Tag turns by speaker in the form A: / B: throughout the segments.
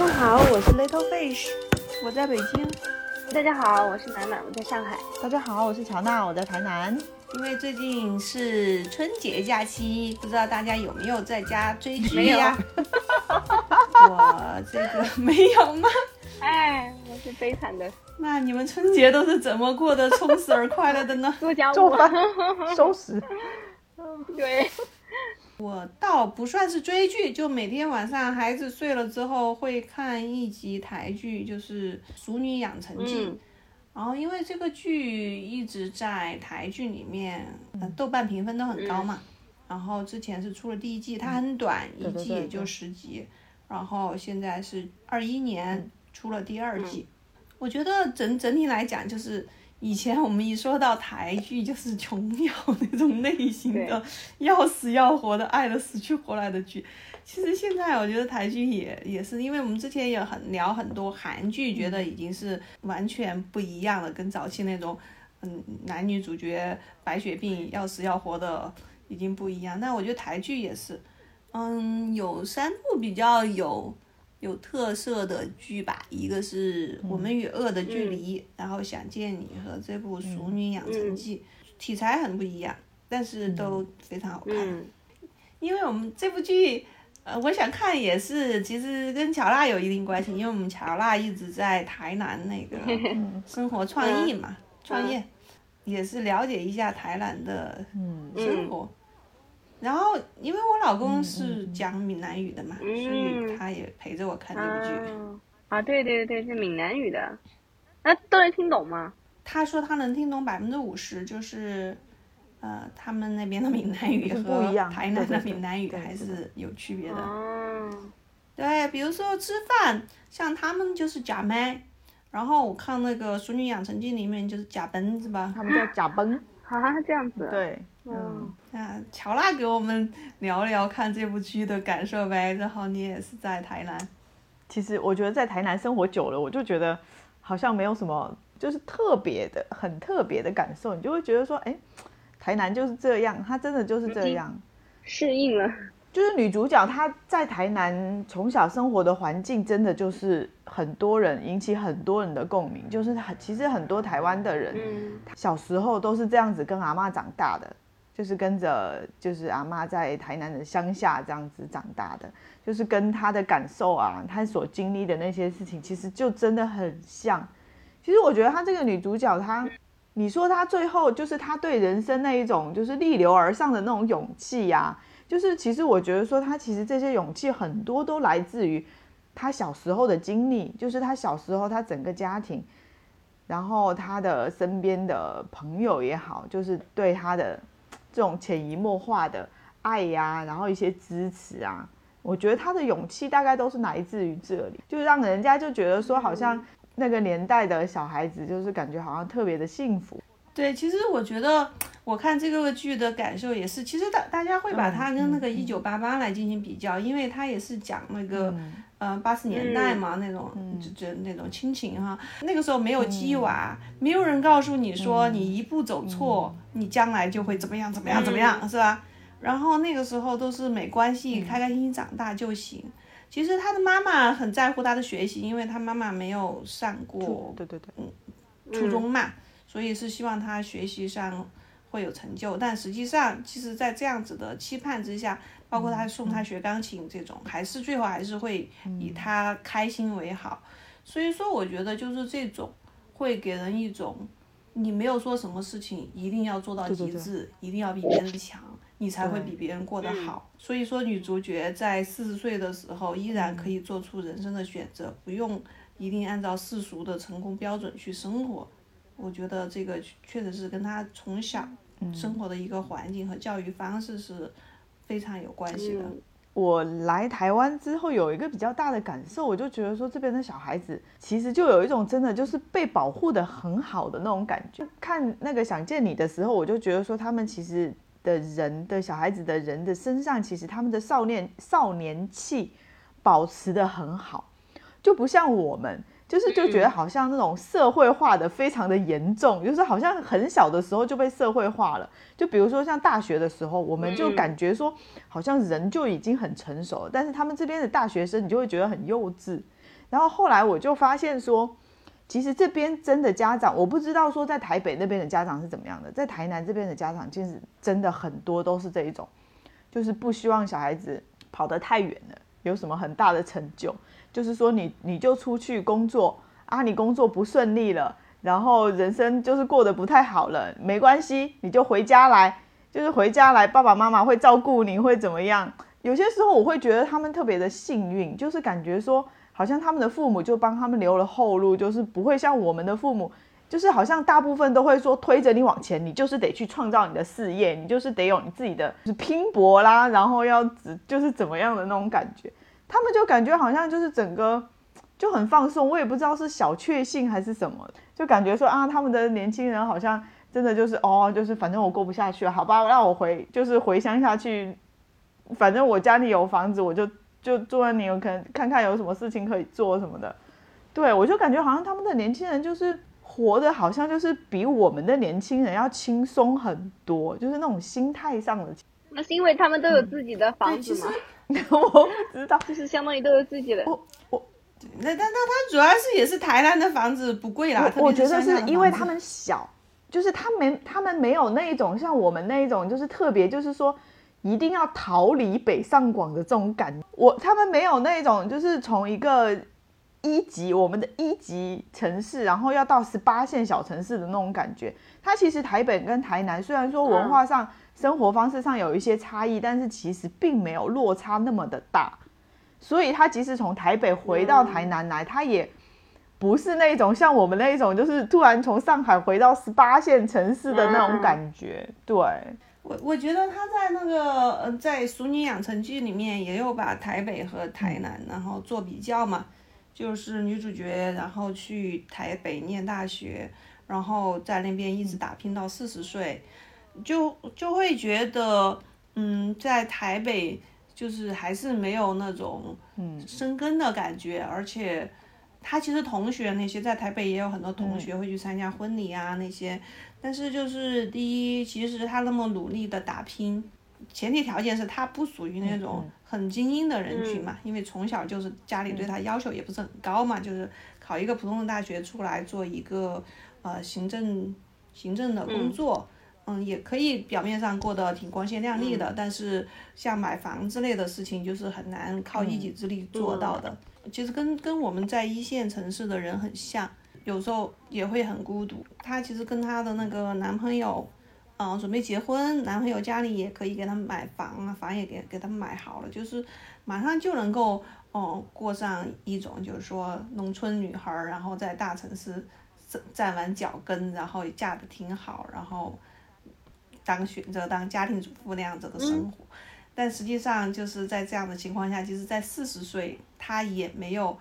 A: 中好，我是 Little Fish，我在北京。
B: 大家好，我是楠楠，我在上海。
C: 大家好，我是乔娜，我在台南。
A: 因为最近是春节假期，不知道大家有没有在家追剧呀？我这个没有吗？
B: 哎，我是悲惨的。
A: 那你们春节都是怎么过得充实而快乐的呢？
B: 做家务、
C: 做饭、收拾。
B: 对。
A: 我倒不算是追剧，就每天晚上孩子睡了之后会看一集台剧，就是《熟女养成记》。然后因为这个剧一直在台剧里面，豆瓣评分都很高嘛。然后之前是出了第一季，它很短，一季也就十集。然后现在是二一年出了第二季。我觉得整整体来讲就是。以前我们一说到台剧，就是琼瑶那种类型的，要死要活的，爱的死去活来的剧。其实现在我觉得台剧也也是，因为我们之前也很聊很多韩剧，觉得已经是完全不一样了，跟早期那种嗯男女主角白血病要死要活的已经不一样。那我觉得台剧也是，嗯，有三部比较有。有特色的剧吧，一个是我们与恶的距离，然后想见你和这部《熟女养成记》，题材很不一样，但是都非常好看。因为我们这部剧，呃，我想看也是，其实跟乔娜有一定关系，因为我们乔娜一直在台南那个 生活创意嘛，创业，也是了解一下台南的生活。然后，因为我老公是讲闽南语的嘛，所以他也陪着我看这部剧。
B: 啊，对对对，是闽南语的，那都能听懂吗？
A: 他说他能听懂百分之五十，就是，呃，他们那边的闽南语和台南的闽南语还是有区别的。
B: 哦。
A: 对，比如说吃饭，像他们就是假麦，然后我看那个《淑女养成记》里面就是假崩是吧？
C: 他们叫假崩。
B: 啊，这样子。
C: 对。
B: 嗯，
A: 那乔娜给我们聊聊看这部剧的感受呗。正好你也是在台南。
C: 其实我觉得在台南生活久了，我就觉得好像没有什么就是特别的、很特别的感受。你就会觉得说，哎，台南就是这样，它真的就是这样，
B: 适应了。
C: 就是女主角她在台南从小生活的环境，真的就是很多人引起很多人的共鸣。就是很其实很多台湾的人小时候都是这样子跟阿妈长大的。就是跟着就是阿妈在台南的乡下这样子长大的，就是跟她的感受啊，她所经历的那些事情，其实就真的很像。其实我觉得她这个女主角，她，你说她最后就是她对人生那一种就是逆流而上的那种勇气呀，就是其实我觉得说她其实这些勇气很多都来自于她小时候的经历，就是她小时候她整个家庭，然后她的身边的朋友也好，就是对她的。这种潜移默化的爱呀，然后一些支持啊，我觉得他的勇气大概都是来自于这里，就让人家就觉得说，好像那个年代的小孩子就是感觉好像特别的幸福。
A: 对，其实我觉得我看这个剧的感受也是，其实大大家会把它跟那个一九八八来进行比较，因为它也是讲那个。嗯，八十年代嘛，那种就就那种亲情哈，那个时候没有鸡娃，没有人告诉你说你一步走错，你将来就会怎么样怎么样怎么样，是吧？然后那个时候都是没关系，开开心心长大就行。其实他的妈妈很在乎他的学习，因为他妈妈没有上过，
C: 对对对，
A: 嗯，初中嘛，所以是希望他学习上会有成就。但实际上，其实，在这样子的期盼之下。包括他送他学钢琴这种，还是最后还是会以他开心为好。所以说，我觉得就是这种会给人一种，你没有说什么事情一定要做到极致，一定要比别人强，你才会比别人过得好。所以说，女主角在四十岁的时候依然可以做出人生的选择，不用一定按照世俗的成功标准去生活。我觉得这个确实是跟他从小生活的一个环境和教育方式是。非常有关系的。
C: 我来台湾之后有一个比较大的感受，我就觉得说这边的小孩子其实就有一种真的就是被保护的很好的那种感觉。看那个想见你的时候，我就觉得说他们其实的人的小孩子的人的身上，其实他们的少年少年气保持的很好，就不像我们。就是就觉得好像那种社会化的非常的严重，就是好像很小的时候就被社会化了。就比如说像大学的时候，我们就感觉说好像人就已经很成熟了，但是他们这边的大学生你就会觉得很幼稚。然后后来我就发现说，其实这边真的家长，我不知道说在台北那边的家长是怎么样的，在台南这边的家长，其实真的很多都是这一种，就是不希望小孩子跑得太远了，有什么很大的成就，就是说你你就出去工作啊，你工作不顺利了，然后人生就是过得不太好了，没关系，你就回家来，就是回家来，爸爸妈妈会照顾你，会怎么样？有些时候我会觉得他们特别的幸运，就是感觉说。好像他们的父母就帮他们留了后路，就是不会像我们的父母，就是好像大部分都会说推着你往前，你就是得去创造你的事业，你就是得有你自己的就是拼搏啦，然后要只就是怎么样的那种感觉。他们就感觉好像就是整个就很放松，我也不知道是小确幸还是什么，就感觉说啊，他们的年轻人好像真的就是哦，就是反正我过不下去了，好吧，让我回就是回乡下去，反正我家里有房子，我就。就住在你有可能看看有什么事情可以做什么的，对我就感觉好像他们的年轻人就是活的，好像就是比我们的年轻人要轻松很多，就是那种心态上的。
B: 那是因为他们都有自己的房子吗？
C: 我不知道，
B: 就是相当于都有自己的。
C: 我我，
A: 那那那他主要是也是台南的房子不贵啦。
C: 我觉得是因为他们小，就是他没他们没有那一种像我们那一种，就是特别就是说。一定要逃离北上广的这种感，我他们没有那种，就是从一个一级我们的一级城市，然后要到十八线小城市的那种感觉。它其实台北跟台南虽然说文化上、生活方式上有一些差异，但是其实并没有落差那么的大。所以他即使从台北回到台南来，他也不是那种像我们那一种，就是突然从上海回到十八线城市的那种感觉。对。
A: 我我觉得他在那个呃，在《熟女养成记》里面也有把台北和台南然后做比较嘛，就是女主角然后去台北念大学，然后在那边一直打拼到四十岁，就就会觉得嗯，在台北就是还是没有那种嗯生根的感觉，而且他其实同学那些在台北也有很多同学会去参加婚礼啊那些。但是就是第一，其实他那么努力的打拼，前提条件是他不属于那种很精英的人群嘛，因为从小就是家里对他要求也不是很高嘛，就是考一个普通的大学出来做一个呃行政行政的工作，嗯，也可以表面上过得挺光鲜亮丽的，但是像买房之类的事情就是很难靠一己之力做到的，其实跟跟我们在一线城市的人很像。有时候也会很孤独。她其实跟她的那个男朋友，嗯，准备结婚，男朋友家里也可以给他们买房啊，房也给给他们买好了，就是马上就能够，哦，过上一种就是说农村女孩，然后在大城市站站稳脚跟，然后嫁的挺好，然后当选择当家庭主妇那样子的生活。但实际上就是在这样的情况下，其实，在四十岁，她也没有。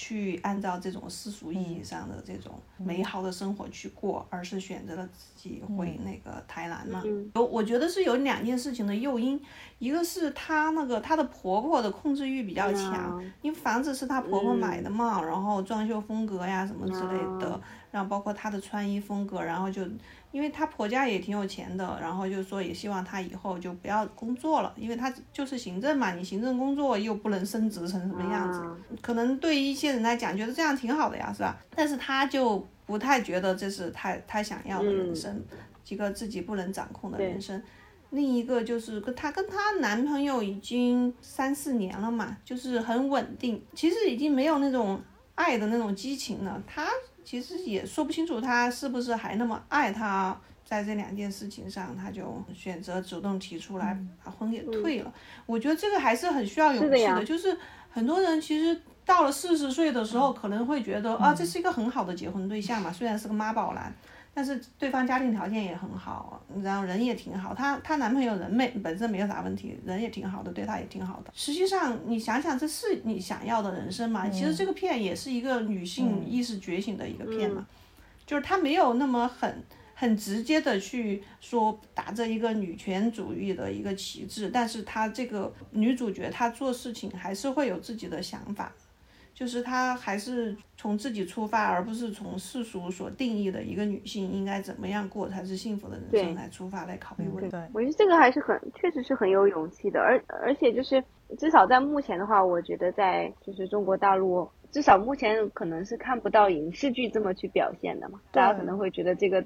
A: 去按照这种世俗意义上的这种美好的生活去过，而是选择了自己回那个台南嘛。有，我觉得是有两件事情的诱因，一个是她那个她的婆婆的控制欲比较强，因为房子是她婆婆买的嘛，然后装修风格呀什么之类的，然后包括她的穿衣风格，然后就。因为她婆家也挺有钱的，然后就说也希望她以后就不要工作了，因为她就是行政嘛，你行政工作又不能升职成什么样子，可能对一些人来讲觉得这样挺好的呀，是吧？但是她就不太觉得这是她她想要的人生，一个自己不能掌控的人生。另一个就是跟她跟她男朋友已经三四年了嘛，就是很稳定，其实已经没有那种爱的那种激情了。她。其实也说不清楚他是不是还那么爱她，在这两件事情上，他就选择主动提出来把婚给退了。我觉得这个还是很需要勇气的，就是很多人其实到了四十岁的时候，可能会觉得啊，这是一个很好的结婚对象嘛，虽然是个妈宝男。但是对方家庭条件也很好，然后人也挺好。她她男朋友人没本身没有啥问题，人也挺好的，对她也挺好的。实际上你想想，这是你想要的人生吗？其实这个片也是一个女性意识觉醒的一个片嘛，就是她没有那么很很直接的去说打着一个女权主义的一个旗帜，但是她这个女主角她做事情还是会有自己的想法。就是她还是从自己出发，而不是从世俗所定义的一个女性应该怎么样过才是幸福的人生来出发来考虑问题。
C: 对，
B: 我觉得这个还是很，确实是很有勇气的，而而且就是至少在目前的话，我觉得在就是中国大陆，至少目前可能是看不到影视剧这么去表现的嘛，大家可能会觉得这个。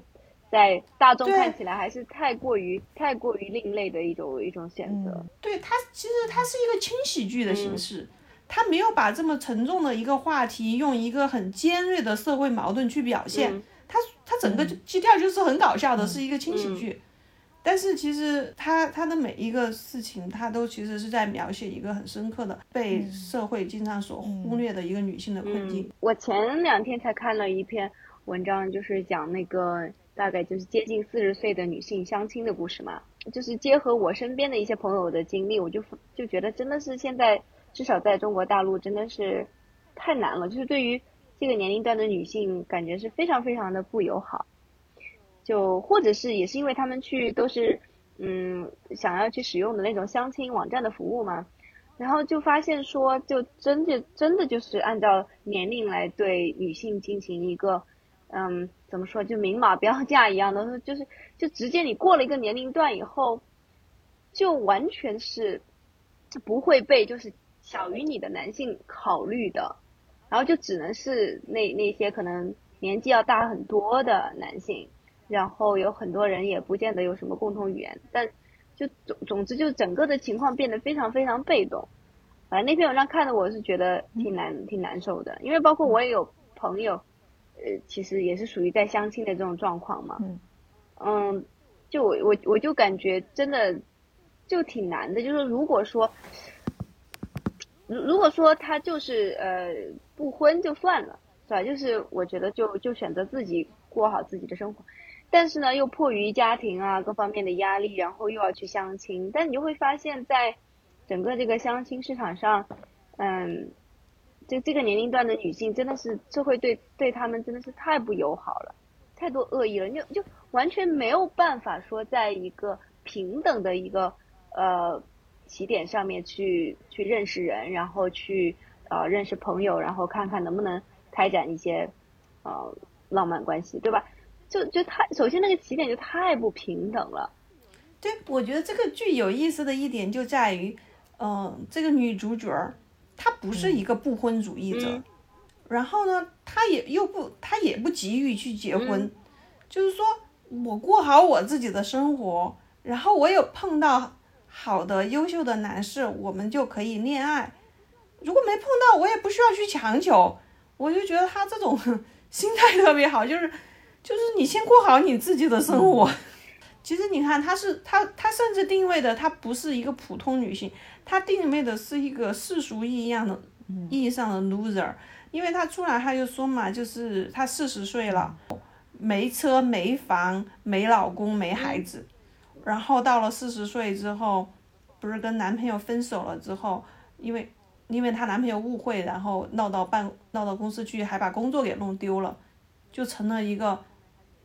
B: 在大众看起来还是太过于太过于另类的一种一种选择。
A: 对它其实它是一个轻喜剧的形式，它没有把这么沉重的一个话题用一个很尖锐的社会矛盾去表现。他他整个基调就是很搞笑的，是一个轻喜剧。但是其实他他的每一个事情，他都其实是在描写一个很深刻的被社会经常所忽略的一个女性的困境。
B: 我前两天才看了一篇文章，就是讲那个。大概就是接近四十岁的女性相亲的故事嘛，就是结合我身边的一些朋友的经历，我就就觉得真的是现在至少在中国大陆真的是太难了，就是对于这个年龄段的女性，感觉是非常非常的不友好。就或者是也是因为他们去都是嗯想要去使用的那种相亲网站的服务嘛，然后就发现说就真的真的就是按照年龄来对女性进行一个。嗯，怎么说就明码标价一样的，就是就直接你过了一个年龄段以后，就完全是不会被就是小于你的男性考虑的，然后就只能是那那些可能年纪要大很多的男性，然后有很多人也不见得有什么共同语言，但就总总之就整个的情况变得非常非常被动。反正那篇文章看的我是觉得挺难挺难受的，因为包括我也有朋友。呃，其实也是属于在相亲的这种状况嘛。嗯。嗯，就我我我就感觉真的就挺难的，就是如果说，如果说他就是呃不婚就算了，是吧？就是我觉得就就选择自己过好自己的生活，但是呢又迫于家庭啊各方面的压力，然后又要去相亲，但你就会发现在整个这个相亲市场上，嗯。就这个年龄段的女性，真的是社会对对他们真的是太不友好了，太多恶意了，就就完全没有办法说在一个平等的一个呃起点上面去去认识人，然后去呃认识朋友，然后看看能不能开展一些呃浪漫关系，对吧？就就太首先那个起点就太不平等了。
A: 对，我觉得这个剧有意思的一点就在于，嗯，这个女主角儿。他不是一个不婚主义者，然后呢，她也又不，她也不急于去结婚，就是说我过好我自己的生活，然后我有碰到好的优秀的男士，我们就可以恋爱。如果没碰到，我也不需要去强求。我就觉得他这种 心态特别好，就是就是你先过好你自己的生活。其实你看，他是他他甚至定位的他不是一个普通女性。他定位的是一个世俗意义上的意义上的 loser，因为他出来他就说嘛，就是他四十岁了，没车没房没老公没孩子，然后到了四十岁之后，不是跟男朋友分手了之后，因为因为她男朋友误会，然后闹到办闹到公司去，还把工作给弄丢了，就成了一个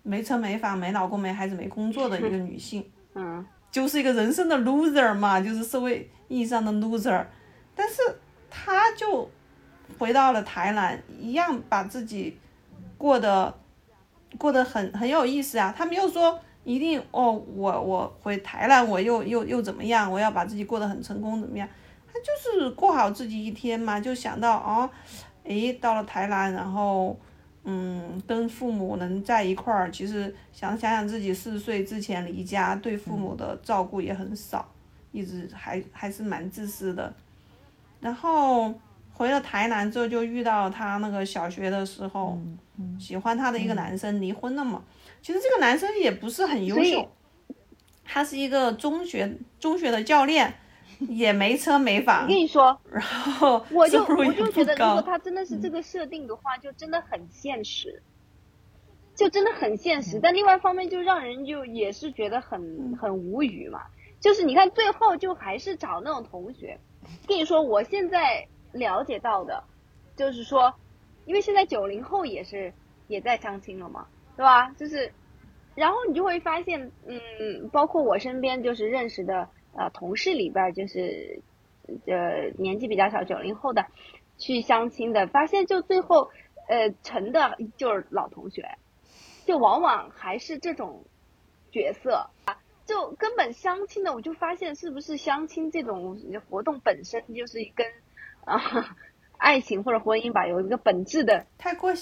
A: 没车没房没老公没孩子没工作的一个女性，
B: 嗯，
A: 就是一个人生的 loser 嘛，就是社会。意义上的 loser，但是她就回到了台南，一样把自己过得过得很很有意思啊。他没有说一定哦，我我回台南我又又又怎么样，我要把自己过得很成功怎么样？他就是过好自己一天嘛，就想到哦，诶，到了台南，然后嗯，跟父母能在一块儿，其实想想想自己四十岁之前离家，对父母的照顾也很少。一直还还是蛮自私的，然后回了台南之后就遇到他那个小学的时候喜欢他的一个男生离婚了嘛。其实这个男生也不是很优秀，他是一个中学中学的教练，也没车没房。
B: 我跟你说，
A: 然后
B: 我就我就觉得，如果他真的是这个设定的话，就真的很现实，就真的很现实。但另外一方面，就让人就也是觉得很很无语嘛。就是你看，最后就还是找那种同学。跟你说，我现在了解到的，就是说，因为现在九零后也是也在相亲了嘛，对吧？就是，然后你就会发现，嗯，包括我身边就是认识的呃同事里边，就是呃年纪比较小九零后的，去相亲的，发现就最后呃成的就是老同学，就往往还是这种角色啊，就根本相亲的，我就发现是不是相亲这种活动本身就是跟啊 爱情或者婚姻吧有一个本质的
A: 太过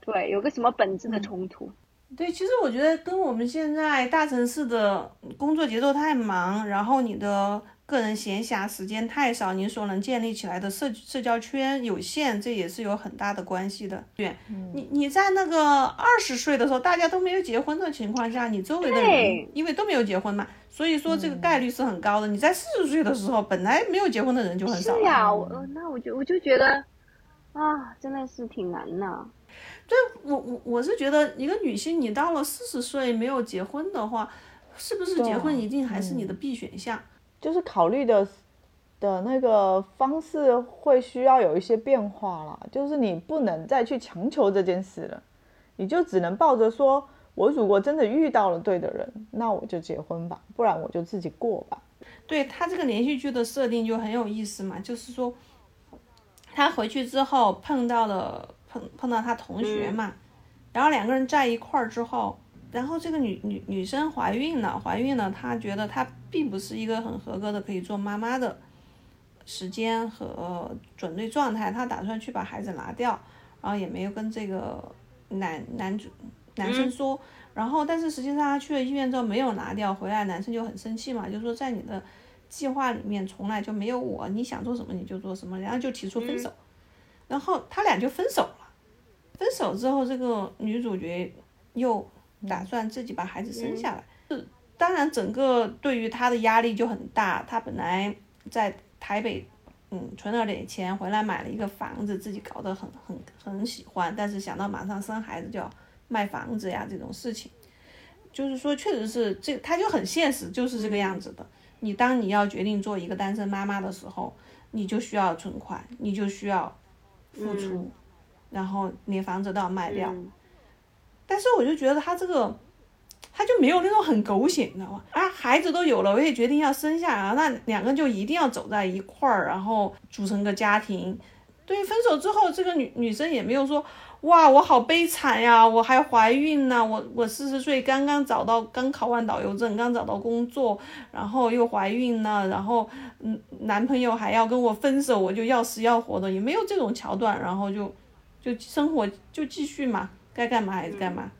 B: 对，有个什么本质的冲突？
A: 对，其实我觉得跟我们现在大城市的工作节奏太忙，然后你的个人闲暇时间太少，你所能建立起来的社社交圈有限，这也是有很大的关系的。对，你你在那个二十岁的时候，大家都没有结婚的情况下，你周围的人因为都没有结婚嘛，所以说这个概率是很高的。你在四十岁的时候，本来没有结婚的人就很少了。
B: 是呀，我那我就我就觉得啊，真的是挺难的。
A: 对我我我是觉得一个女性，你到了四十岁没有结婚的话，是不是结婚一定还是你的必选项？
C: 就是考虑的的那个方式会需要有一些变化了，就是你不能再去强求这件事了，你就只能抱着说，我如果真的遇到了对的人，那我就结婚吧，不然我就自己过吧。
A: 对他这个连续剧的设定就很有意思嘛，就是说他回去之后碰到了。碰碰到他同学嘛，然后两个人在一块儿之后，然后这个女女女生怀孕了，怀孕了，她觉得她并不是一个很合格的可以做妈妈的时间和准备状态，她打算去把孩子拿掉，然后也没有跟这个男男主男生说，然后但是实际上她去了医院之后没有拿掉，回来男生就很生气嘛，就说在你的计划里面从来就没有我，你想做什么你就做什么，然后就提出分手，然后他俩就分手。分手之后，这个女主角又打算自己把孩子生下来。是，当然，整个对于她的压力就很大。她本来在台北，嗯，存了点钱，回来买了一个房子，自己搞得很很很喜欢。但是想到马上生孩子就要卖房子呀，这种事情，就是说，确实是这，她就很现实，就是这个样子的。你当你要决定做一个单身妈妈的时候，你就需要存款，你就需要付出。然后连房子都要卖掉，但是我就觉得他这个，他就没有那种很狗血，你知道吗？啊，孩子都有了，我也决定要生下来，那两个人就一定要走在一块儿，然后组成个家庭。对，分手之后，这个女女生也没有说，哇，我好悲惨呀，我还怀孕呢，我我四十岁刚刚找到，刚考完导游证，刚找到工作，然后又怀孕了，然后嗯，男朋友还要跟我分手，我就要死要活的，也没有这种桥段，然后就。就生活就继续嘛，该干嘛还是干嘛，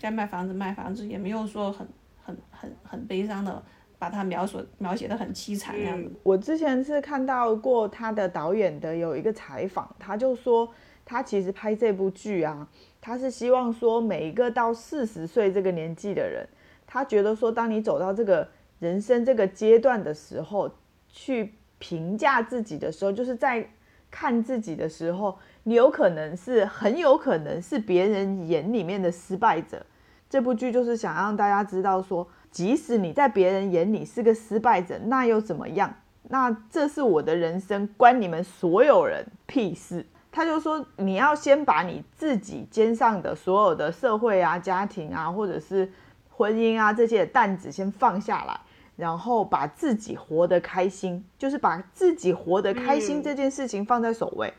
A: 该卖房子卖房子，也没有说很很很很悲伤的，把它描述描写的很凄惨那样子。
C: 我之前是看到过他的导演的有一个采访，他就说他其实拍这部剧啊，他是希望说每一个到四十岁这个年纪的人，他觉得说当你走到这个人生这个阶段的时候，去评价自己的时候，就是在看自己的时候。你有可能是很有可能是别人眼里面的失败者。这部剧就是想让大家知道，说即使你在别人眼里是个失败者，那又怎么样？那这是我的人生，关你们所有人屁事。他就说，你要先把你自己肩上的所有的社会啊、家庭啊，或者是婚姻啊这些担子先放下来，然后把自己活得开心，就是把自己活得开心这件事情放在首位。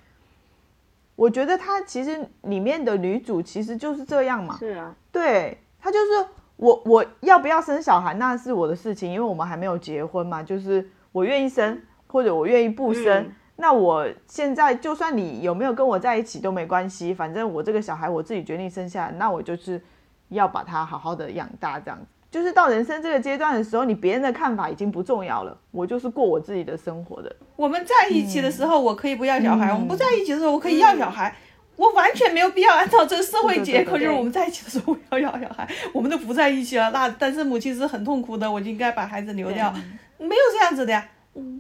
C: 我觉得她其实里面的女主其实就是这样嘛，
B: 是啊，
C: 对她就是我我要不要生小孩那是我的事情，因为我们还没有结婚嘛，就是我愿意生或者我愿意不生，那我现在就算你有没有跟我在一起都没关系，反正我这个小孩我自己决定生下来，那我就是要把他好好的养大这样子。就是到人生这个阶段的时候，你别人的看法已经不重要了，我就是过我自己的生活的。
A: 我们在一起的时候，我可以不要小孩；我们不在一起的时候，我可以要小孩。我完全没有必要按照这个社会结构，就是我们在一起的时候我要要小孩，我们都不在一起了，那单身母亲是很痛苦的，我就应该把孩子留掉。没有这样子的呀，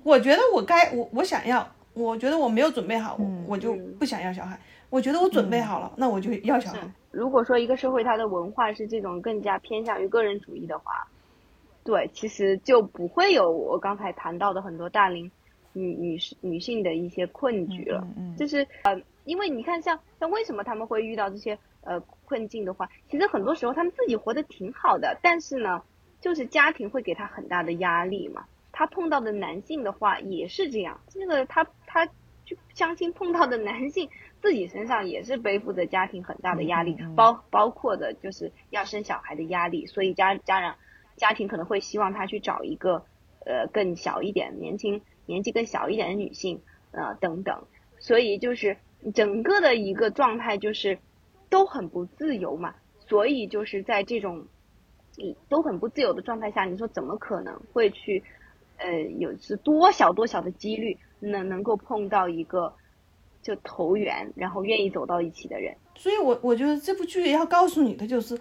A: 我觉得我该我我想要，我觉得我没有准备好，我就不想要小孩。我觉得我准备好了，那我就要小孩。
B: 如果说一个社会它的文化是这种更加偏向于个人主义的话，对，其实就不会有我刚才谈到的很多大龄女女士女性的一些困局了。就是呃，因为你看，像像为什么他们会遇到这些呃困境的话，其实很多时候他们自己活得挺好的，但是呢，就是家庭会给他很大的压力嘛。他碰到的男性的话也是这样，这个他他就相亲碰到的男性自己身上也是背负着家庭很大的压力，包包括的就是要生小孩的压力，所以家家长家庭可能会希望他去找一个呃更小一点、年轻年纪更小一点的女性，呃等等，所以就是整个的一个状态就是都很不自由嘛，所以就是在这种都很不自由的状态下，你说怎么可能会去？呃，有是多小多小的几率能能够碰到一个就投缘，然后愿意走到一起的人。
A: 所以，我我觉得这部剧要告诉你的就是，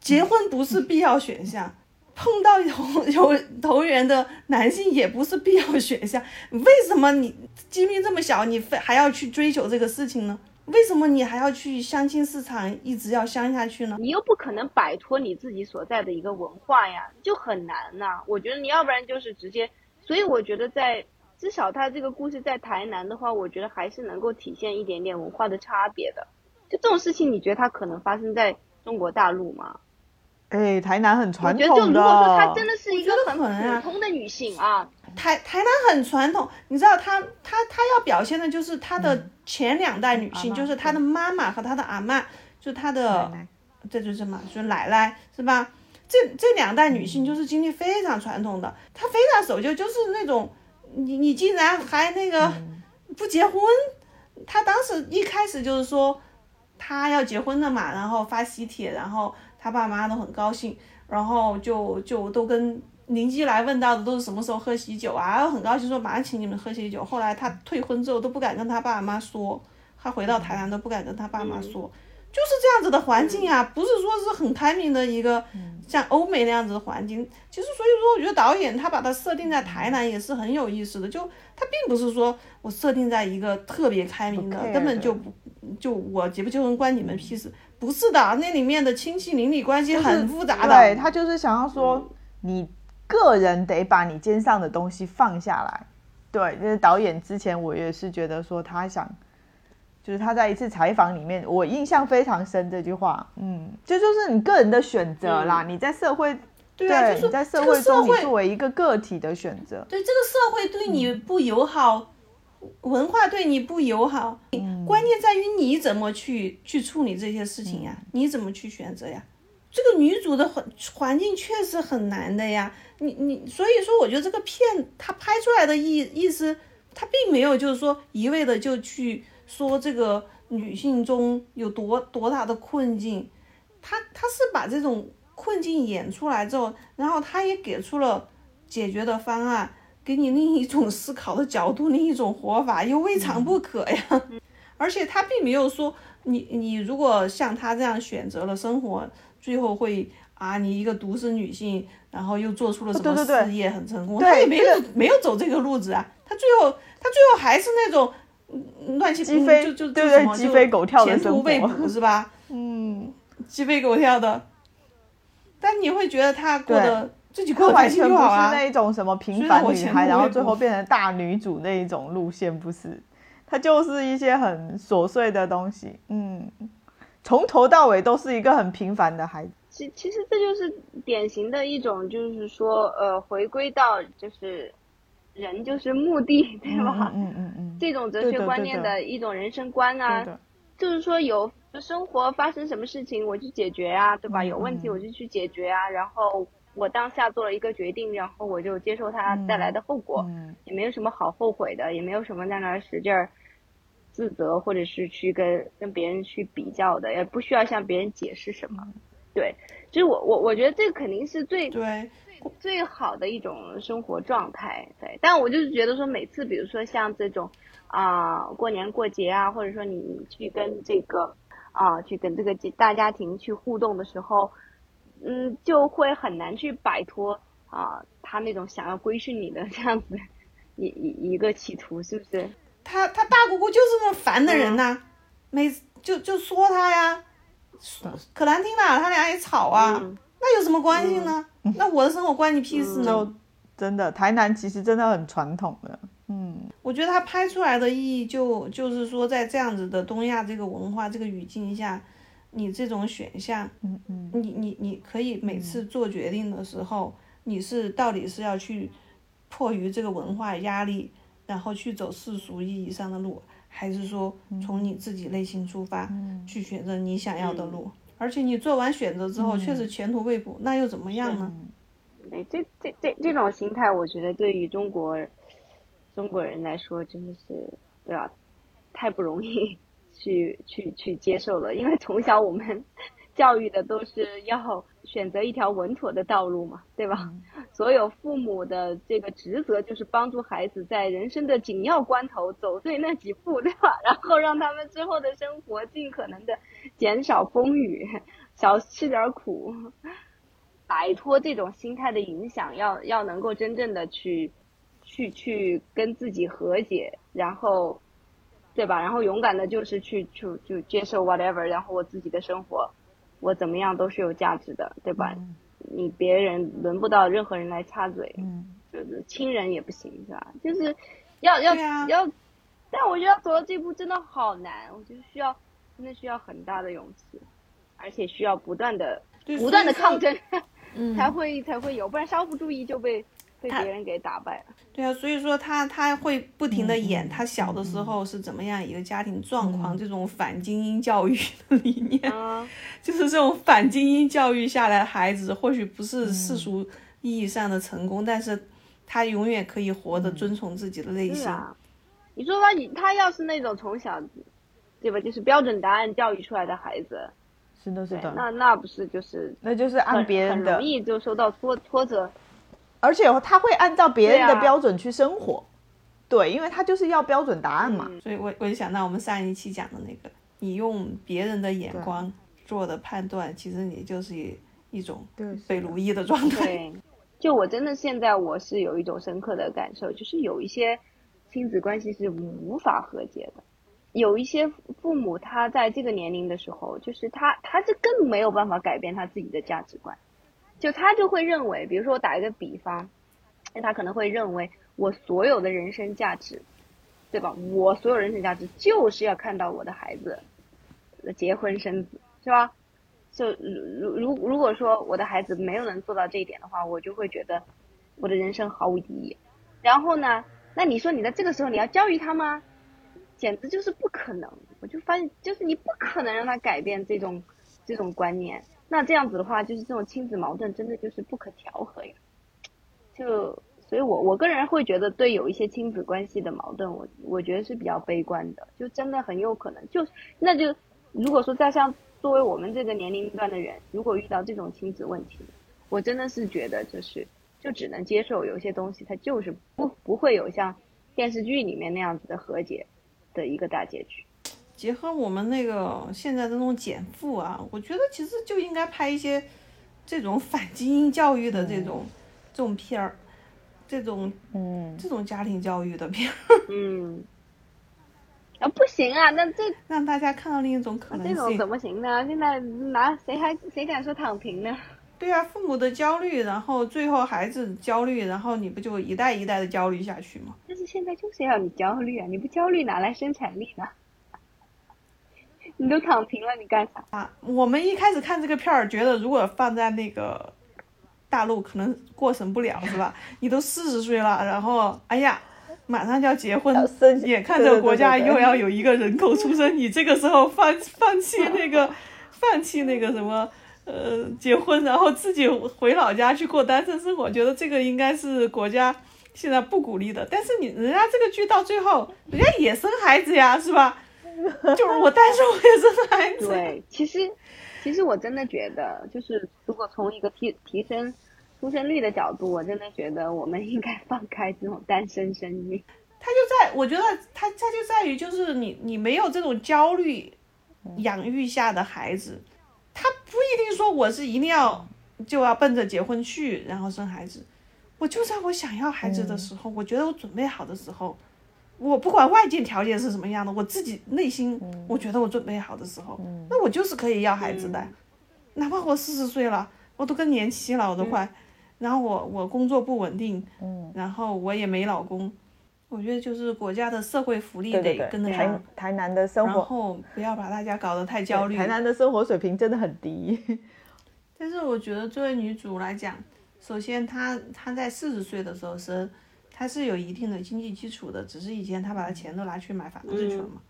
A: 结婚不是必要选项，碰到有 有投缘的男性也不是必要选项。为什么你几率这么小，你非还要去追求这个事情呢？为什么你还要去相亲市场一直要相下去呢？
B: 你又不可能摆脱你自己所在的一个文化呀，就很难呐。我觉得你要不然就是直接。所以我觉得，在至少他这个故事在台南的话，我觉得还是能够体现一点点文化的差别的。就这种事情，你觉得它可能发生在中国大陆吗？
C: 哎，台南很传
B: 统的。我觉得，就如果说她真的是一个很普通的女性啊，
A: 台台南很传统。你知道，她她她要表现的就是她的前两代女性，就是她的妈妈和她的阿妈，就她的这就是什么，就是奶奶，是吧？这这两代女性就是经历非常传统的，她非常守旧，就是那种你你竟然还那个不结婚，他当时一开始就是说他要结婚了嘛，然后发喜帖，然后他爸妈都很高兴，然后就就都跟邻居来问到的都是什么时候喝喜酒啊，很高兴说马上请你们喝喜酒。后来他退婚之后都不敢跟他爸妈说，他回到台南都不敢跟他爸妈说。就是这样子的环境啊，不是说是很开明的一个像欧美那样子的环境。其实，所以说，我觉得导演他把它设定在台南也是很有意思的。就他并不是说我设定在一个特别开明的，根本就不就我结不结婚关你们屁事，不是的。那里面的亲戚邻里关系很复杂的。
C: 对他就是想要说，你个人得把你肩上的东西放下来。对，就是导演之前我也是觉得说他想。就是他在一次采访里面，我印象非常深这句话，嗯，这就是你个人的选择啦。你在社会，
A: 对啊，就是
C: 在社会中，你作为一个个体的选择，
A: 对这个社会对你不友好，文化对你不友好，关键在于你怎么去去处理这些事情呀？你怎么去选择呀？这个女主的环环境确实很难的呀。你你所以说，我觉得这个片它拍出来的意意思，它并没有就是说一味的就去。说这个女性中有多多大的困境，他他是把这种困境演出来之后，然后他也给出了解决的方案，给你另一种思考的角度，另一种活法，又未尝不可呀。而且他并没有说你你如果像他这样选择了生活，最后会啊你一个独生女性，然后又做出了什么事业很成功，她也没有没有走这个路子啊。她最后她最后还是那种。乱七八糟，就就就什么
C: 鸡飞狗跳
A: 的前途未卜是吧？嗯，鸡飞狗跳的。但你会觉得他过得自己过得开心就好？
C: 那一种什么平凡女孩，然后最后变成大女主那一种路线，不是？他就是一些很琐碎的东西。嗯，从头到尾都是一个很平凡的孩子。
B: 其其实这就是典型的一种，就是说，呃，回归到就是。人就是目的，对吧？
C: 嗯嗯嗯，
B: 这种哲学观念的一种人生观啊，就是说有生活发生什么事情，我去解决啊，对吧？有问题我就去解决啊，然后我当下做了一个决定，然后我就接受它带来的后果，也没有什么好后悔的，也没有什么在那儿使劲儿自责，或者是去跟跟别人去比较的，也不需要向别人解释什么。对，其实我我我觉得这个肯定是最
A: 对。
B: 最好的一种生活状态，对。但我就是觉得说，每次比如说像这种啊，过年过节啊，或者说你去跟这个啊，去跟这个大家庭去互动的时候，嗯，就会很难去摆脱啊，他那种想要规训你的这样子 一一一个企图，是不是？
A: 他他大姑姑就是那么烦的人呐，每次就就说他呀，可难听了，他俩也吵啊。那有什么关系呢？那我的生活关你屁事呢？
C: 真的，台南其实真的很传统的。嗯，
A: 我觉得他拍出来的意义就就是说，在这样子的东亚这个文化这个语境下，你这种选项，
C: 嗯嗯，
A: 你你你可以每次做决定的时候，你是到底是要去迫于这个文化压力，然后去走世俗意义上的路，还是说从你自己内心出发去选择你想要的路？而且你做完选择之后，确实前途未卜，那又怎么样呢？
B: 对，这这这这种心态，我觉得对于中国中国人来说，真的是对吧？太不容易去去去接受了，因为从小我们 教育的都是要选择一条稳妥的道路嘛，对吧？所有父母的这个职责就是帮助孩子在人生的紧要关头走对那几步，对吧？然后让他们之后的生活尽可能的减少风雨，少吃点苦，摆脱这种心态的影响，要要能够真正的去去去跟自己和解，然后。对吧？然后勇敢的就是去去就接受 whatever，然后我自己的生活，我怎么样都是有价值的，对吧？你别人轮不到任何人来插嘴，就是亲人也不行，是吧？就是要要要，但我觉得走到这步真的好难，我觉得需要真的需要很大的勇气，而且需要不断的不断的抗争，才会才会有，不然稍不注意就被。被别人给打败了。
A: 对啊，所以说他他会不停的演他小的时候是怎么样一个家庭状况，这种反精英教育的理念，就是这种反精英教育下来的孩子，或许不是世俗意义上的成功，但是他永远可以活得遵从自己的内心。
B: 你说他你他要是那种从小，对吧？就是标准答案教育出来的孩子，
C: 是的，是的，
B: 那那不是就是
C: 那就是按别人的，
B: 很容易就受到挫挫折。
C: 而且他会按照别人的标准去生活，对，因为他就是要标准答案嘛。
A: 所以，我我就想到我们上一期讲的那个，你用别人的眼光做的判断，其实你就是一种被奴役的状态。
B: 对，就我真的现在我是有一种深刻的感受，就是有一些亲子关系是无法和解的，有一些父母他在这个年龄的时候，就是他他是更没有办法改变他自己的价值观。就他就会认为，比如说我打一个比方，那他可能会认为我所有的人生价值，对吧？我所有人生价值就是要看到我的孩子结婚生子，是吧？就如如如果说我的孩子没有能做到这一点的话，我就会觉得我的人生毫无意义。然后呢，那你说你在这个时候你要教育他吗？简直就是不可能。我就发现，就是你不可能让他改变这种这种观念。那这样子的话，就是这种亲子矛盾真的就是不可调和呀。就所以，我我个人会觉得，对有一些亲子关系的矛盾，我我觉得是比较悲观的。就真的很有可能，就那就如果说在像作为我们这个年龄段的人，如果遇到这种亲子问题，我真的是觉得就是就只能接受有些东西，它就是不不会有像电视剧里面那样子的和解的一个大结局。
A: 结合我们那个现在这种减负啊，我觉得其实就应该拍一些这种反精英教育的这种这种片儿，这种嗯这种家庭教育的片儿。
B: 嗯，啊不行啊，那这
A: 让大家看到另一种可能性。
B: 这种怎么行呢？现在拿谁还谁敢说躺平呢？
A: 对啊，父母的焦虑，然后最后孩子焦虑，然后你不就一代一代的焦虑下去吗？
B: 但是现在就是要你焦虑啊！你不焦虑哪来生产力呢？你都躺平了，你干啥啊？
A: 我们一开始看这个片儿，觉得如果放在那个大陆，可能过审不了，是吧？你都四十岁了，然后哎呀，马上就要结婚，眼看着国家又要有一个人口出生，你这个时候放放弃那个，放弃那个什么呃结婚，然后自己回老家去过单身生活，觉得这个应该是国家现在不鼓励的。但是你人家这个剧到最后，人家也生孩子呀，是吧？就是我单身，我也生孩子。
B: 对，其实，其实我真的觉得，就是如果从一个提提升出生率的角度，我真的觉得我们应该放开这种单身生育。
A: 他就在，我觉得他他就在于，就是你你没有这种焦虑养育下的孩子，他不一定说我是一定要就要奔着结婚去，然后生孩子。我就在我想要孩子的时候，我觉得我准备好的时候。我不管外界条件是什么样的，我自己内心我觉得我准备好的时候，那我就是可以要孩子的，哪怕我四十岁了，我都更年期了，我都快，然后我我工作不稳定，然后我也没老公，我觉得就是国家的社会福利得跟着
C: 台台南的生活，
A: 然后不要把大家搞得太焦虑。
C: 台南的生活水平真的很低，
A: 但是我觉得作为女主来讲，首先她她在四十岁的时候是。他是有一定的经济基础的，只是以前他把他钱都拿去买房子去了嘛。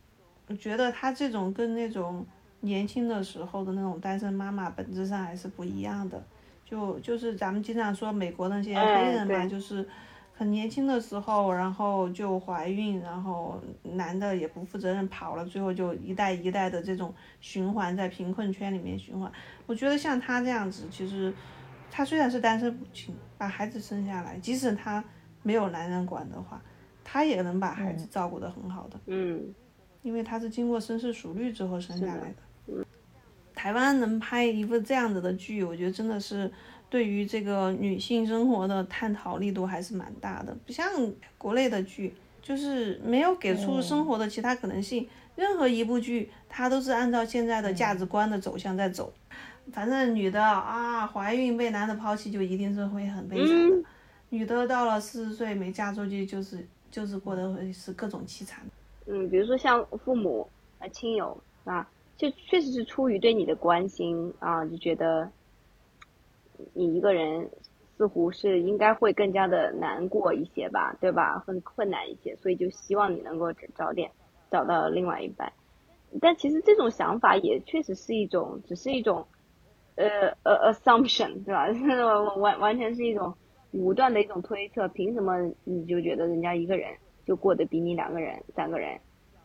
A: 我觉得他这种跟那种年轻的时候的那种单身妈妈本质上还是不一样的。就就是咱们经常说美国那些黑人嘛，就是很年轻的时候，然后就怀孕，然后男的也不负责任跑了，最后就一代一代的这种循环在贫困圈里面循环。我觉得像他这样子，其实他虽然是单身母亲，把孩子生下来，即使他。没有男人管的话，她也能把孩子照顾得很好的。
B: 嗯，
A: 因为她是经过深思熟虑之后生下来的。嗯，台湾能拍一部这样子的剧，我觉得真的是对于这个女性生活的探讨力度还是蛮大的。不像国内的剧，就是没有给出生活的其他可能性。任何一部剧，它都是按照现在的价值观的走向在走。反正女的啊，怀孕被男的抛弃，就一定是会很悲惨的。女的到了四十岁没嫁出去，就是就是过得是各种凄惨。
B: 嗯，比如说像父母啊、亲友啊，就确实是出于对你的关心啊，就觉得你一个人似乎是应该会更加的难过一些吧，对吧？很困难一些，所以就希望你能够早点找到另外一半。但其实这种想法也确实是一种，只是一种呃呃 assumption，对吧？完完全是一种。武断的一种推测，凭什么你就觉得人家一个人就过得比你两个人、三个人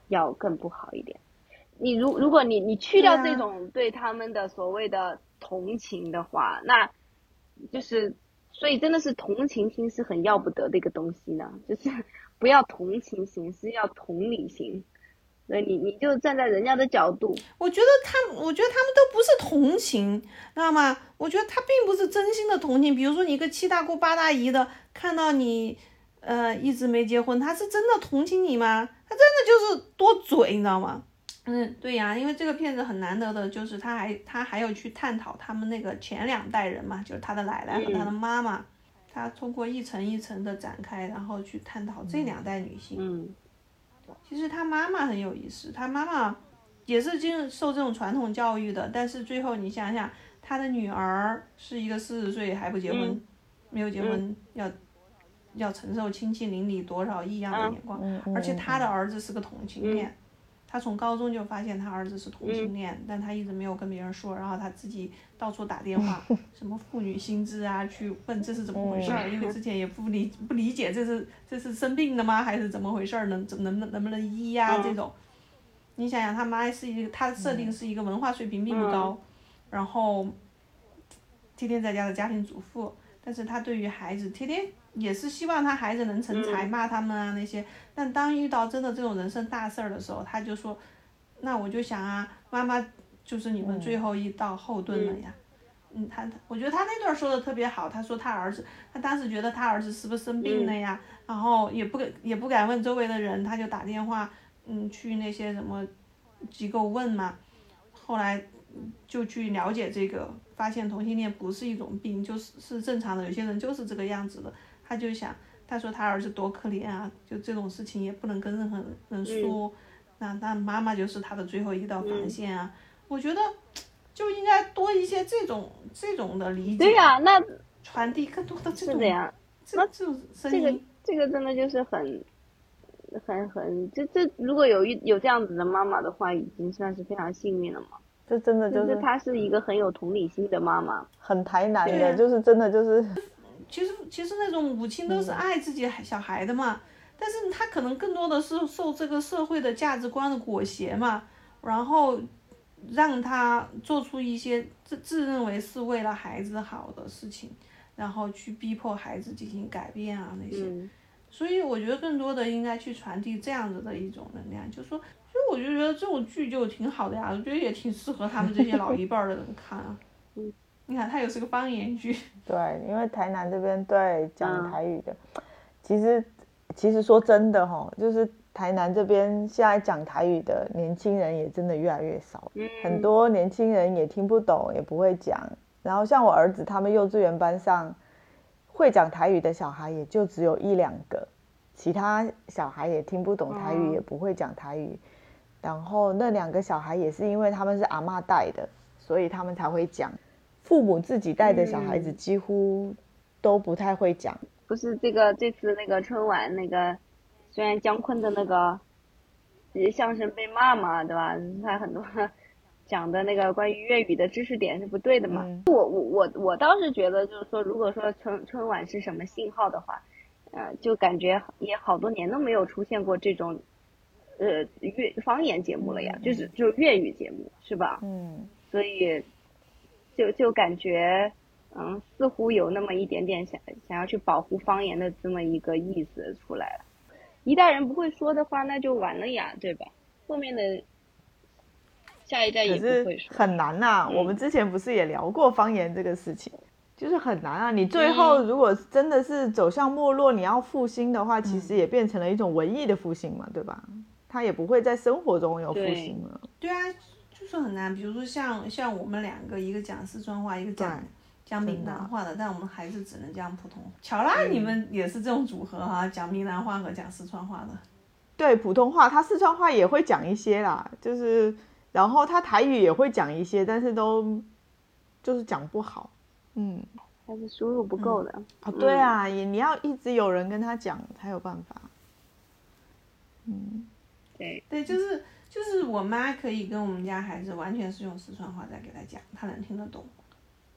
B: 要更不好一点？你如如果你你去掉这种对他们的所谓的同情的话，那就是所以真的是同情心是很要不得的一个东西呢，就是 不要同情心，是要同理心。那你你就站在人家的角度，
A: 我觉得他，我觉得他们都不是同情，知道吗？我觉得他并不是真心的同情。比如说你一个七大姑八大姨的，看到你，呃，一直没结婚，他是真的同情你吗？他真的就是多嘴，你知道吗？嗯，对呀，因为这个片子很难得的就是他还他还有去探讨他们那个前两代人嘛，就是他的奶奶和他的妈妈，他通过一层一层的展开，然后去探讨这两代女性。
B: 嗯。
A: 其实他妈妈很有意思，他妈妈也是经受这种传统教育的，但是最后你想想，他的女儿是一个四十岁还不结婚，没有结婚，要要承受亲戚邻里多少异样的眼光，而且他的儿子是个同性恋。他从高中就发现他儿子是同性恋，但他一直没有跟别人说，然后他自己到处打电话，什么妇女薪资啊，去问这是怎么回事儿，因为之前也不理不理解这是这是生病了吗，还是怎么回事儿，能怎能能能不能医呀这种。你想想，他妈是一个，他的设定是一个文化水平并不高，然后天天在家的家庭主妇，但是他对于孩子天天。也是希望他孩子能成才，骂他们啊那些。但当遇到真的这种人生大事儿的时候，他就说：“那我就想啊，妈妈就是你们最后一道后盾了呀。”嗯，他我觉得他那段说的特别好。他说他儿子，他当时觉得他儿子是不是生病了呀？然后也不敢也不敢问周围的人，他就打电话，嗯，去那些什么机构问嘛。后来就去了解这个，发现同性恋不是一种病，就是是正常的。有些人就是这个样子的。他就想，他说他儿子多可怜啊，就这种事情也不能跟任何人说，那那妈妈就是他的最后一道防线啊。我觉得就应该多一些这种这种的理解。
B: 对呀，那
A: 传递更多的这种。
B: 是这样。
A: 那这
B: 这个这个真的就是很很很，这这如果有一有这样子的妈妈的话，已经算是非常幸运了嘛。
C: 这真的就是
B: 她是一个很有同理心的妈妈，
C: 很台南的，就是真的就是。
A: 其实其实那种母亲都是爱自己孩小孩的嘛，但是她可能更多的是受这个社会的价值观的裹挟嘛，然后让她做出一些自自认为是为了孩子好的事情，然后去逼迫孩子进行改变啊那些，所以我觉得更多的应该去传递这样子的一种能量，就说，所以我就觉得这种剧就挺好的呀，我觉得也挺适合他们这些老一辈的人看啊。你看，它也是个方言剧。
C: 对，因为台南这边对讲台语的，其实其实说真的哈，就是台南这边现在讲台语的年轻人也真的越来越少，很多年轻人也听不懂，也不会讲。然后像我儿子他们幼稚园班上会讲台语的小孩也就只有一两个，其他小孩也听不懂台语，也不会讲台语。然后那两个小孩也是因为他们是阿妈带的，所以他们才会讲。父母自己带的小孩子几乎都不太会讲，
B: 不是这个这次那个春晚那个，虽然姜昆的那个相声被骂嘛，对吧？他很多 讲的那个关于粤语的知识点是不对的嘛。我我我我倒是觉得，就是说，如果说春春晚是什么信号的话，呃，就感觉也好多年都没有出现过这种呃粤方言节目了呀，就是就是粤语节目，是吧？
C: 嗯。
B: 所以就就感觉。嗯，似乎有那么一点点想想要去保护方言的这么一个意思出来了。一代人不会说的话，那就完了呀，对吧？后面的下一代也不会说。
C: 很难呐，我们之前不是也聊过方言这个事情，就是很难啊。你最后如果真的是走向没落，你要复兴的话，其实也变成了一种文艺的复兴嘛，对吧？它也不会在生活中有复兴了。
A: 对啊，就是很难。比如说像像我们两个，一个讲四川话，一个讲。讲闽南话的，但我们还是只能讲普通话。巧啦，你们也是这种组合哈，讲闽南话和讲四川话的。
C: 对，普通话，他四川话也会讲一些啦，就是，然后他台语也会讲一些，但是都就是讲不好，嗯，
B: 还是输入不够的。
C: 啊，对啊，也你要一直有人跟他讲才有办法。
B: 嗯，对
A: 对，就是就是我妈可以跟我们家孩子完全是用四川话在给他讲，他能听得懂。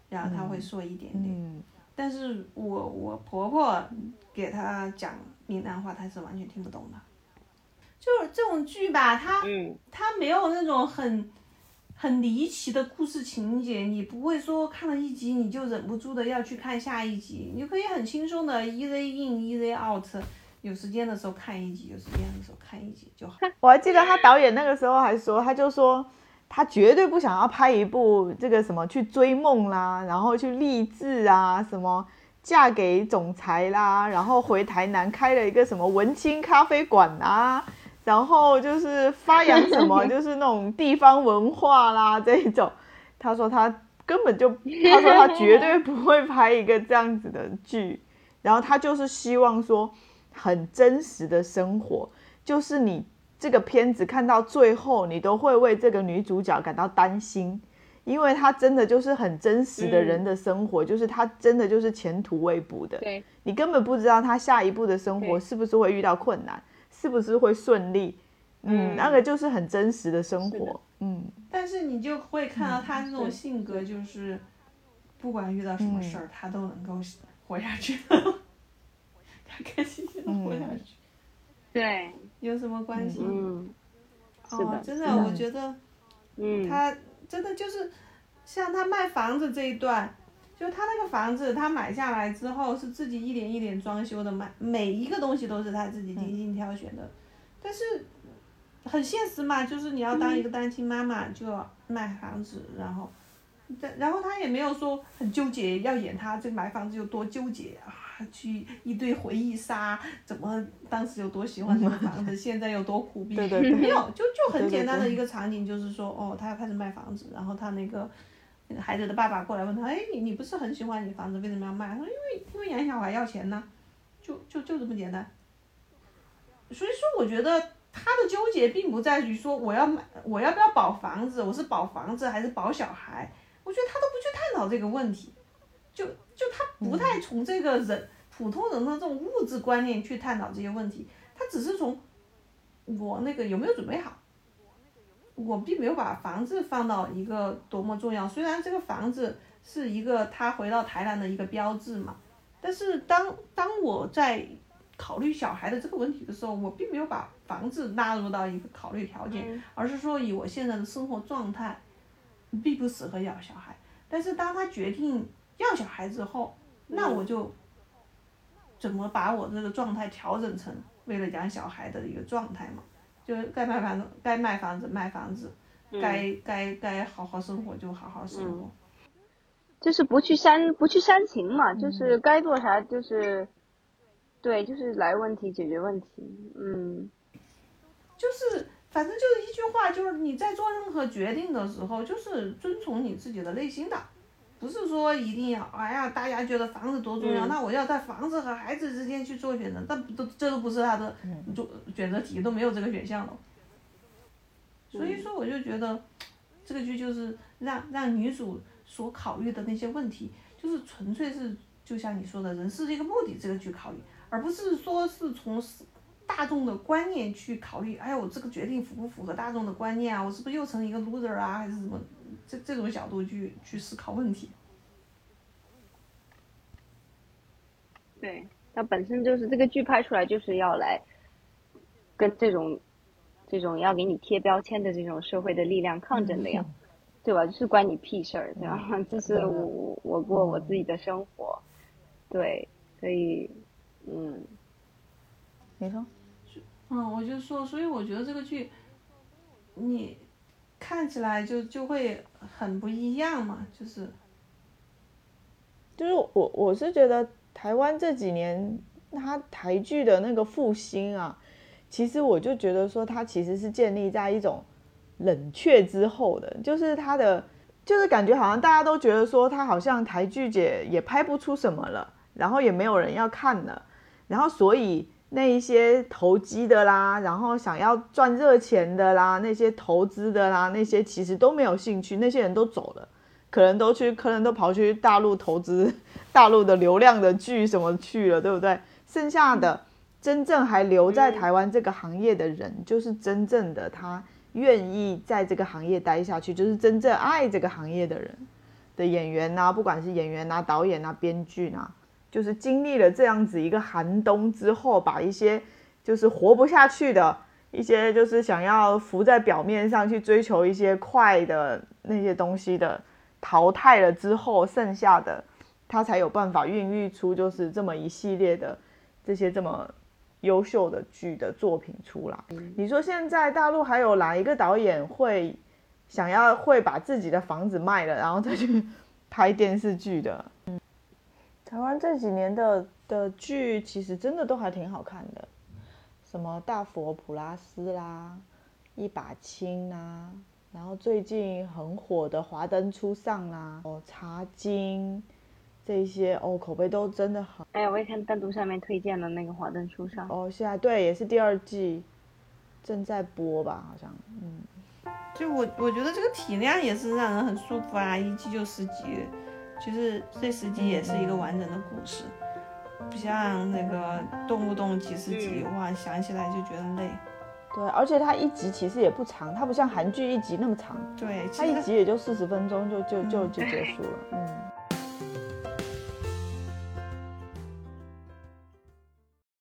A: 然后他会说一点点，但是我我婆婆给他讲闽南话，他是完全听不懂的。就是这种剧吧，它它没有那种很很离奇的故事情节，你不会说看了一集你就忍不住的要去看下一集，你可以很轻松的 easy in easy out，有时间的时候看一集，有时间的时候看一集就好。
C: 我还记得他导演那个时候还说，他就说。他绝对不想要拍一部这个什么去追梦啦，然后去励志啊，什么嫁给总裁啦，然后回台南开了一个什么文青咖啡馆啊，然后就是发扬什么 就是那种地方文化啦这一种。他说他根本就，他说他绝对不会拍一个这样子的剧，然后他就是希望说很真实的生活，就是你。这个片子看到最后，你都会为这个女主角感到担心，因为她真的就是很真实的人的生活，就是她真的就是前途未卜的。
B: 对，
C: 你根本不知道她下一步的生活是不是会遇到困难，是不是会顺利。嗯，那个就是很真实的生活。嗯，
A: 但是你就会看到她那种性格，就是不管遇到什么事儿，她都能够活下去，开开心心的活下去。
B: 对。
A: 有什么关系？嗯，
B: 哦，
A: 真的，我觉得，嗯，他真的就是，像他卖房子这一段，就他那个房子，他买下来之后是自己一点一点装修的，买每一个东西都是他自己精心挑选的，但是很现实嘛，就是你要当一个单亲妈妈就要卖房子，然后，然后他也没有说很纠结要演他这买房子有多纠结啊。去一堆回忆杀，怎么当时有多喜欢这个房子，现在有多苦逼？没有，就就很简单的一个场景，就是说，哦，他要开始卖房子，然后他那个那个孩子的爸爸过来问他，哎，你你不是很喜欢你房子，为什么要卖？他说，因为因为养小孩要钱呢，就就就这么简单。所以说，我觉得他的纠结并不在于说我要买，我要不要保房子，我是保房子还是保小孩？我觉得他都不去探讨这个问题。就就他不太从这个人普通人的这种物质观念去探讨这些问题，他只是从我那个有没有准备好，我并没有把房子放到一个多么重要。虽然这个房子是一个他回到台南的一个标志嘛，但是当当我在考虑小孩的这个问题的时候，我并没有把房子纳入到一个考虑条件，而是说以我现在的生活状态，并不适合养小孩。但是当他决定。要小孩之后，那我就怎么把我这个状态调整成为了养小孩的一个状态嘛？就是该卖房子该卖房子卖房子，该该该好好生活就好好生活，
B: 就是不去煽不去煽情嘛，就是该做啥就是，对，就是来问题解决问题，嗯，
A: 就是反正就是一句话，就是你在做任何决定的时候，就是遵从你自己的内心的。不是说一定要，哎呀，大家觉得房子多重要，那我要在房子和孩子之间去做选择，那都这都不是他的做选择题，都没有这个选项了。所以说，我就觉得这个剧就是让让女主所考虑的那些问题，就是纯粹是就就像你说的，人是这个目的这个去考虑，而不是说是从大众的观念去考虑。哎，我这个决定符不符合大众的观念啊？我是不是又成一个 loser 啊？还是什么？这这种角度去去思考问题。
B: 对，它本身就是这个剧拍出来就是要来跟这种这种要给你贴标签的这种社会的力量抗争的呀。对吧？就是关你屁事儿，对吧？这是我我过我自己的生活，对，所以，嗯，
C: 你说，
A: 嗯，我就说，所以我觉得这个剧，你看起来就就会很不一样嘛，就是，
C: 就是我我是觉得台湾这几年它台剧的那个复兴啊，其实我就觉得说它其实是建立在一种。冷却之后的，就是他的，就是感觉好像大家都觉得说他好像台剧姐也拍不出什么了，然后也没有人要看了，然后所以那一些投机的啦，然后想要赚热钱的啦，那些投资的啦，那些其实都没有兴趣，那些人都走了，可能都去，可能都跑去大陆投资 大陆的流量的剧什么去了，对不对？剩下的真正还留在台湾这个行业的人，就是真正的他。愿意在这个行业待下去，就是真正爱这个行业的人的演员呐，不管是演员呐、导演呐、编剧呐，就是经历了这样子一个寒冬之后，把一些就是活不下去的一些，就是想要浮在表面上去追求一些快的那些东西的淘汰了之后，剩下的他才有办法孕育出就是这么一系列的这些这么。优秀的剧的作品出来，你说现在大陆还有哪一个导演会想要会把自己的房子卖了，然后再去 拍电视剧的？嗯，台湾这几年的的剧其实真的都还挺好看的，什么大佛普拉斯啦，一把青啦，然后最近很火的华灯初上啦，哦茶金。这些哦，口碑都真的好。
B: 哎，我也看单独上面推荐的那个《华灯初上》。
C: 哦，现在对，也是第二季正在播吧？好像，嗯。
A: 就我我觉得这个体量也是让人很舒服啊，一季就十集，其实这十集也是一个完整的故事，不像那个动不动几十集，哇，想起来就觉得累。
C: 对，而且它一集其实也不长，它不像韩剧一集那么长。
A: 对，
C: 它一集也就四十分钟就就就就结束了，嗯。